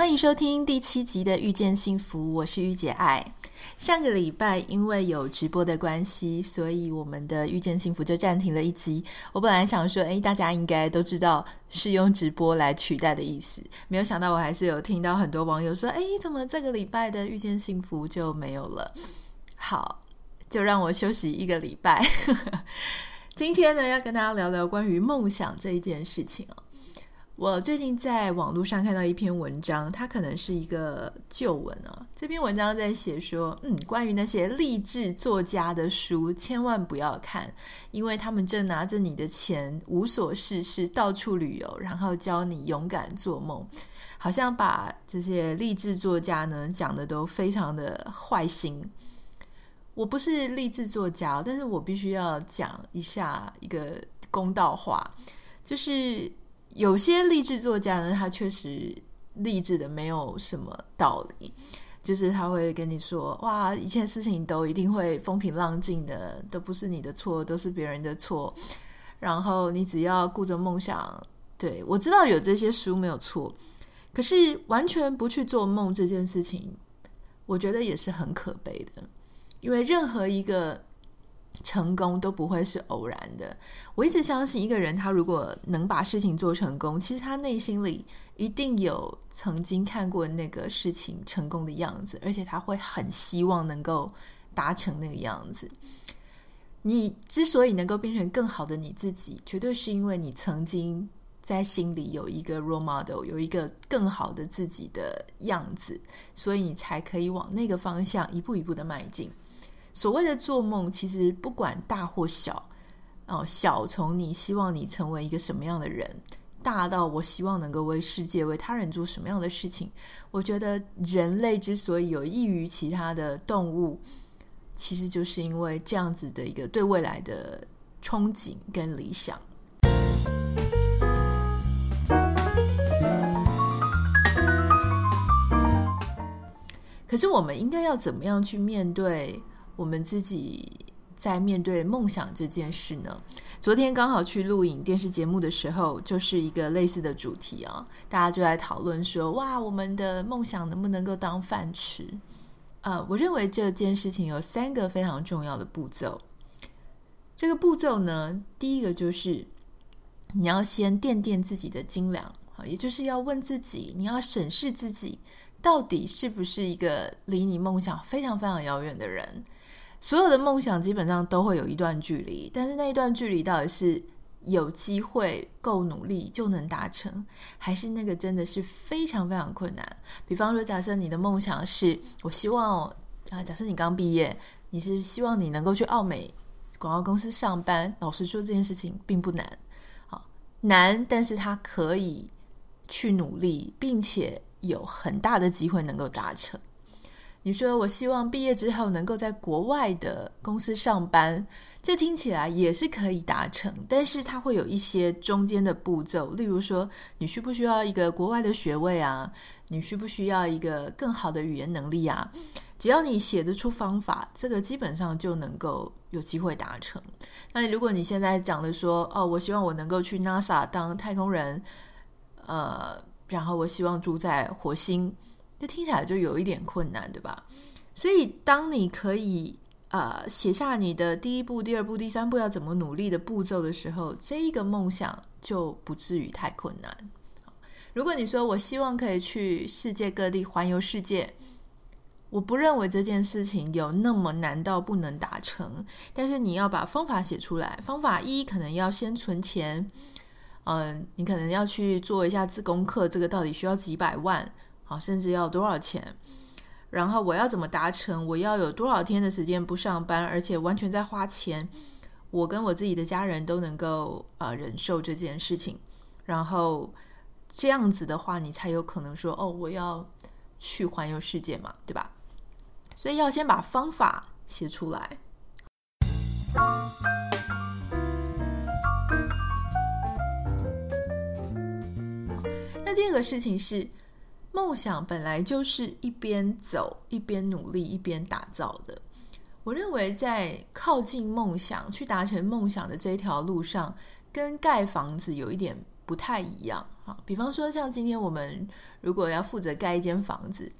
欢迎收听第七集的《遇见幸福》，我是玉姐爱。上个礼拜因为有直播的关系，所以我们的《遇见幸福》就暂停了一集。我本来想说，诶，大家应该都知道是用直播来取代的意思，没有想到我还是有听到很多网友说，诶，怎么这个礼拜的《遇见幸福》就没有了？好，就让我休息一个礼拜。今天呢，要跟大家聊聊关于梦想这一件事情哦。我最近在网络上看到一篇文章，它可能是一个旧文啊。这篇文章在写说，嗯，关于那些励志作家的书，千万不要看，因为他们正拿着你的钱无所事事，到处旅游，然后教你勇敢做梦，好像把这些励志作家呢讲的都非常的坏心。我不是励志作家，但是我必须要讲一下一个公道话，就是。有些励志作家呢，他确实励志的没有什么道理，就是他会跟你说：“哇，一切事情都一定会风平浪静的，都不是你的错，都是别人的错。然后你只要顾着梦想。”对，我知道有这些书没有错，可是完全不去做梦这件事情，我觉得也是很可悲的，因为任何一个。成功都不会是偶然的。我一直相信，一个人他如果能把事情做成功，其实他内心里一定有曾经看过那个事情成功的样子，而且他会很希望能够达成那个样子。你之所以能够变成更好的你自己，绝对是因为你曾经在心里有一个 role model，有一个更好的自己的样子，所以你才可以往那个方向一步一步的迈进。所谓的做梦，其实不管大或小，哦，小从你希望你成为一个什么样的人，大到我希望能够为世界、为他人做什么样的事情。我觉得人类之所以有益于其他的动物，其实就是因为这样子的一个对未来的憧憬跟理想。可是我们应该要怎么样去面对？我们自己在面对梦想这件事呢？昨天刚好去录影电视节目的时候，就是一个类似的主题啊，大家就在讨论说：哇，我们的梦想能不能够当饭吃？呃，我认为这件事情有三个非常重要的步骤。这个步骤呢，第一个就是你要先掂掂自己的斤两，啊也就是要问自己，你要审视自己到底是不是一个离你梦想非常非常遥远的人。所有的梦想基本上都会有一段距离，但是那一段距离到底是有机会够努力就能达成，还是那个真的是非常非常困难？比方说，假设你的梦想是，我希望啊，假设你刚毕业，你是希望你能够去奥美广告公司上班。老实说，这件事情并不难，好难，但是它可以去努力，并且有很大的机会能够达成。你说我希望毕业之后能够在国外的公司上班，这听起来也是可以达成，但是它会有一些中间的步骤，例如说你需不需要一个国外的学位啊？你需不需要一个更好的语言能力啊？只要你写得出方法，这个基本上就能够有机会达成。那如果你现在讲的说，哦，我希望我能够去 NASA 当太空人，呃，然后我希望住在火星。这听起来就有一点困难，对吧？所以，当你可以呃写下你的第一步、第二步、第三步要怎么努力的步骤的时候，这一个梦想就不至于太困难。如果你说我希望可以去世界各地环游世界，我不认为这件事情有那么难到不能达成。但是你要把方法写出来，方法一可能要先存钱，嗯、你可能要去做一下自功课，这个到底需要几百万？好，甚至要多少钱？然后我要怎么达成？我要有多少天的时间不上班，而且完全在花钱？我跟我自己的家人都能够呃忍受这件事情。然后这样子的话，你才有可能说哦，我要去环游世界嘛，对吧？所以要先把方法写出来。那第二个事情是，梦想本来就是一边走一边努力一边打造的。我认为在靠近梦想、去达成梦想的这条路上，跟盖房子有一点不太一样啊。比方说，像今天我们如果要负责盖一间房子，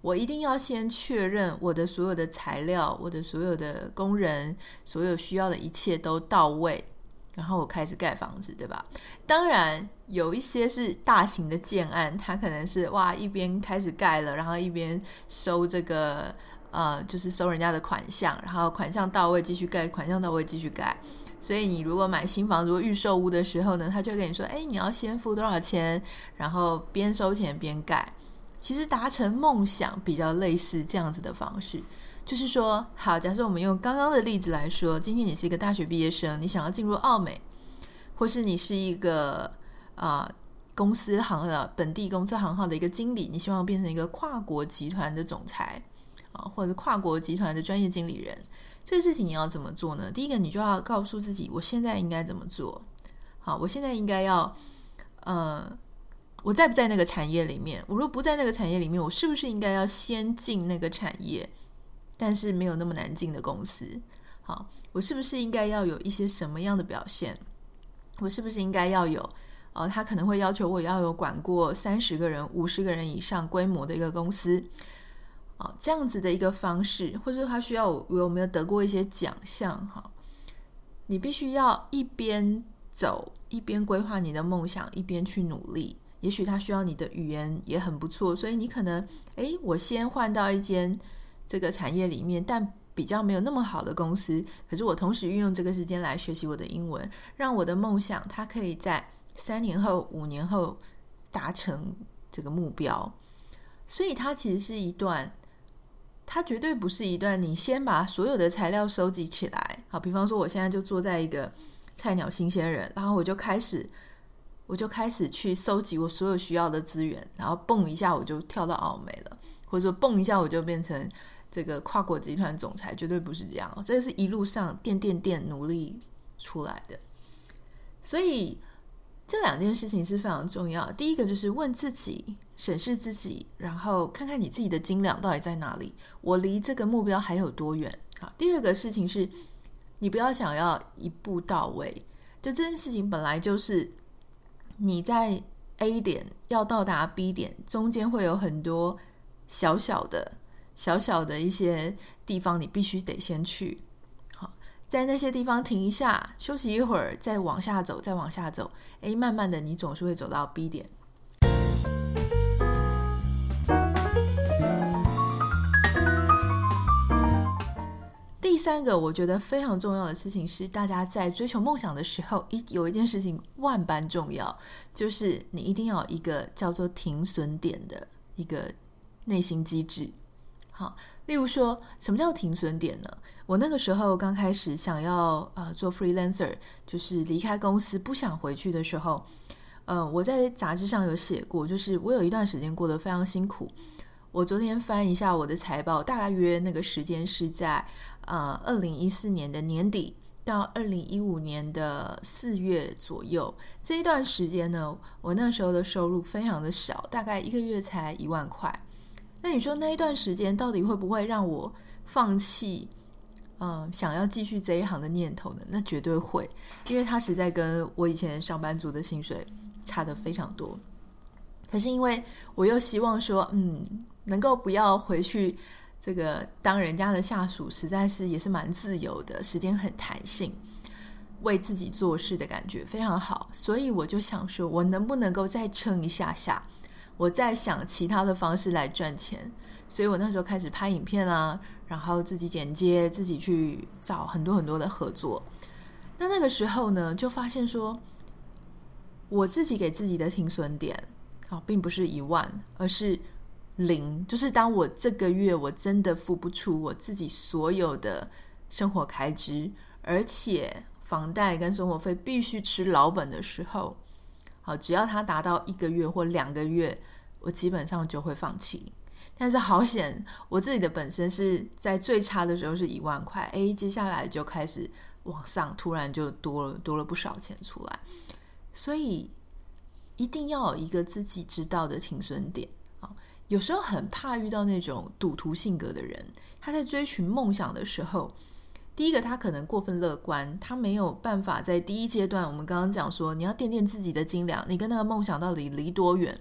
我一定要先确认我的所有的材料、我的所有的工人、所有需要的一切都到位。然后我开始盖房子，对吧？当然有一些是大型的建案，它可能是哇，一边开始盖了，然后一边收这个呃，就是收人家的款项，然后款项到位继续盖，款项到位继续盖。所以你如果买新房，如果预售屋的时候呢，他就会跟你说，哎，你要先付多少钱，然后边收钱边盖。其实达成梦想比较类似这样子的方式。就是说，好，假设我们用刚刚的例子来说，今天你是一个大学毕业生，你想要进入奥美，或是你是一个啊、公司行的本地公司行号的一个经理，你希望变成一个跨国集团的总裁啊，或者跨国集团的专业经理人，这个事情你要怎么做呢？第一个，你就要告诉自己，我现在应该怎么做？好，我现在应该要，呃，我在不在那个产业里面？我若不在那个产业里面，我是不是应该要先进那个产业？但是没有那么难进的公司，好，我是不是应该要有一些什么样的表现？我是不是应该要有？呃，他可能会要求我要有管过三十个人、五十个人以上规模的一个公司，啊，这样子的一个方式，或者他需要我有没有得过一些奖项？哈，你必须要一边走一边规划你的梦想，一边去努力。也许他需要你的语言也很不错，所以你可能，诶，我先换到一间。这个产业里面，但比较没有那么好的公司，可是我同时运用这个时间来学习我的英文，让我的梦想它可以在三年后、五年后达成这个目标。所以它其实是一段，它绝对不是一段你先把所有的材料收集起来。好，比方说我现在就坐在一个菜鸟新鲜人，然后我就开始，我就开始去收集我所有需要的资源，然后蹦一下我就跳到澳美了，或者说蹦一下我就变成。这个跨国集团总裁绝对不是这样，这是一路上垫垫垫努力出来的。所以这两件事情是非常重要。第一个就是问自己、审视自己，然后看看你自己的斤两到底在哪里，我离这个目标还有多远？好，第二个事情是，你不要想要一步到位，就这件事情本来就是你在 A 点要到达 B 点，中间会有很多小小的。小小的一些地方，你必须得先去。好，在那些地方停一下，休息一会儿，再往下走，再往下走。诶，慢慢的，你总是会走到 B 点。第三个，我觉得非常重要的事情是，大家在追求梦想的时候，一有一件事情万般重要，就是你一定要有一个叫做停损点的一个内心机制。好，例如说，什么叫停损点呢？我那个时候刚开始想要呃做 freelancer，就是离开公司不想回去的时候，嗯、我在杂志上有写过，就是我有一段时间过得非常辛苦。我昨天翻一下我的财报，大约那个时间是在呃二零一四年的年底到二零一五年的四月左右，这一段时间呢，我那时候的收入非常的少，大概一个月才一万块。那你说那一段时间到底会不会让我放弃，嗯、想要继续这一行的念头呢？那绝对会，因为他实在跟我以前上班族的薪水差得非常多。可是因为我又希望说，嗯，能够不要回去这个当人家的下属，实在是也是蛮自由的，时间很弹性，为自己做事的感觉非常好。所以我就想说，我能不能够再撑一下下？我在想其他的方式来赚钱，所以我那时候开始拍影片啊，然后自己剪接，自己去找很多很多的合作。那那个时候呢，就发现说，我自己给自己的停损点啊，并不是一万，而是零。就是当我这个月我真的付不出我自己所有的生活开支，而且房贷跟生活费必须吃老本的时候。只要它达到一个月或两个月，我基本上就会放弃。但是好险，我自己的本身是在最差的时候是一万块，哎，接下来就开始往上，突然就多了多了不少钱出来，所以一定要有一个自己知道的停损点啊。有时候很怕遇到那种赌徒性格的人，他在追寻梦想的时候，第一个他可能过分乐观，他没有办法在第一阶段，我们刚刚讲说，你要掂掂自己的斤两，你跟那个梦想到底离多远？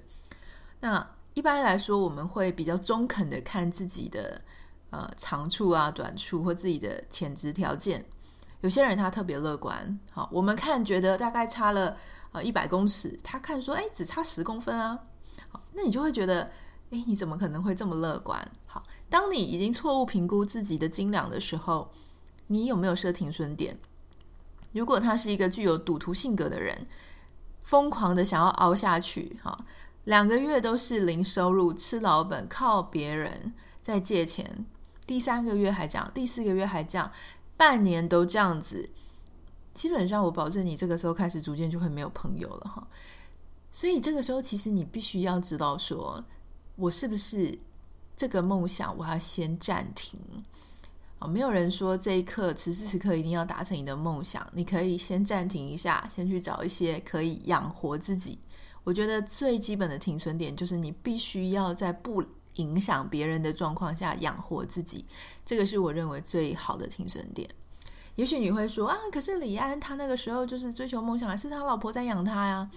那。一般来说，我们会比较中肯的看自己的呃长处啊、短处或自己的潜质条件。有些人他特别乐观，好，我们看觉得大概差了呃一百公尺，他看说哎只差十公分啊，好，那你就会觉得哎你怎么可能会这么乐观？好，当你已经错误评估自己的斤两的时候，你有没有设停损点？如果他是一个具有赌徒性格的人，疯狂的想要熬下去，哈。两个月都是零收入，吃老本，靠别人在借钱。第三个月还这样，第四个月还这样，半年都这样子。基本上，我保证你这个时候开始逐渐就会没有朋友了哈。所以这个时候，其实你必须要知道，说我是不是这个梦想，我要先暂停啊。没有人说这一刻，此时此刻一定要达成你的梦想，你可以先暂停一下，先去找一些可以养活自己。我觉得最基本的停损点就是你必须要在不影响别人的状况下养活自己，这个是我认为最好的停损点。也许你会说啊，可是李安他那个时候就是追求梦想，还是他老婆在养他呀？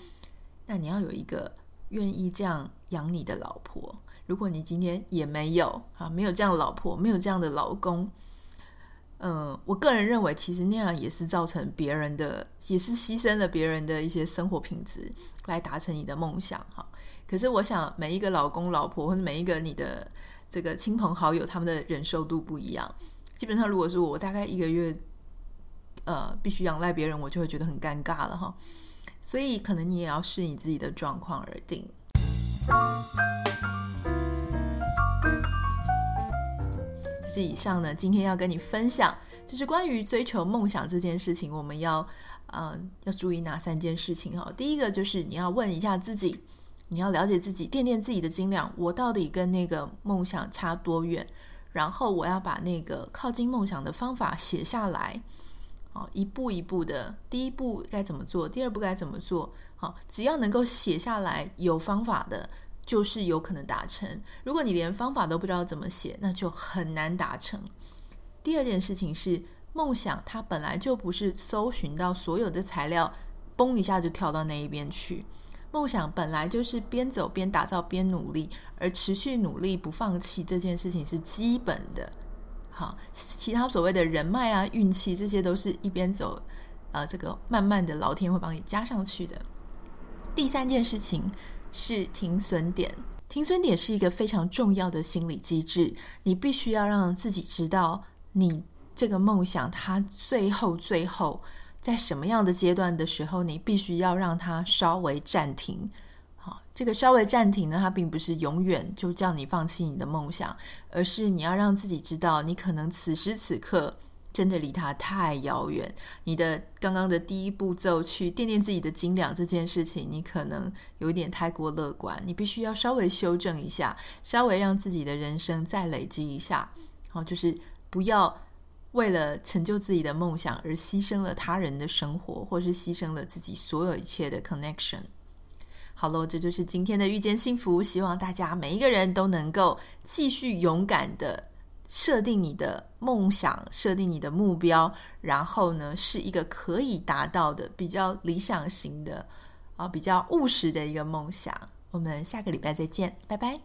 那你要有一个愿意这样养你的老婆。如果你今天也没有啊，没有这样的老婆，没有这样的老公。嗯，我个人认为，其实那样也是造成别人的，也是牺牲了别人的一些生活品质，来达成你的梦想哈。可是我想，每一个老公老婆或者每一个你的这个亲朋好友，他们的忍受度不一样。基本上，如果是我，大概一个月，呃，必须仰赖别人，我就会觉得很尴尬了哈。所以，可能你也要视你自己的状况而定。是以上呢，今天要跟你分享，就是关于追求梦想这件事情，我们要，嗯、要注意哪三件事情哈。第一个就是你要问一下自己，你要了解自己，掂掂自己的斤两，我到底跟那个梦想差多远？然后我要把那个靠近梦想的方法写下来，好，一步一步的，第一步该怎么做，第二步该怎么做，好，只要能够写下来，有方法的。就是有可能达成。如果你连方法都不知道怎么写，那就很难达成。第二件事情是，梦想它本来就不是搜寻到所有的材料，嘣一下就跳到那一边去。梦想本来就是边走边打造边努力，而持续努力不放弃这件事情是基本的。好，其他所谓的人脉啊、运气这些都是一边走，呃，这个慢慢的老天会帮你加上去的。第三件事情。是停损点，停损点是一个非常重要的心理机制。你必须要让自己知道，你这个梦想它最后最后在什么样的阶段的时候，你必须要让它稍微暂停。好，这个稍微暂停呢，它并不是永远就叫你放弃你的梦想，而是你要让自己知道，你可能此时此刻。真的离他太遥远。你的刚刚的第一步骤去掂掂自己的斤两这件事情，你可能有一点太过乐观。你必须要稍微修正一下，稍微让自己的人生再累积一下。好，就是不要为了成就自己的梦想而牺牲了他人的生活，或是牺牲了自己所有一切的 connection。好喽，这就是今天的遇见幸福。希望大家每一个人都能够继续勇敢的。设定你的梦想，设定你的目标，然后呢，是一个可以达到的、比较理想型的啊，比较务实的一个梦想。我们下个礼拜再见，拜拜。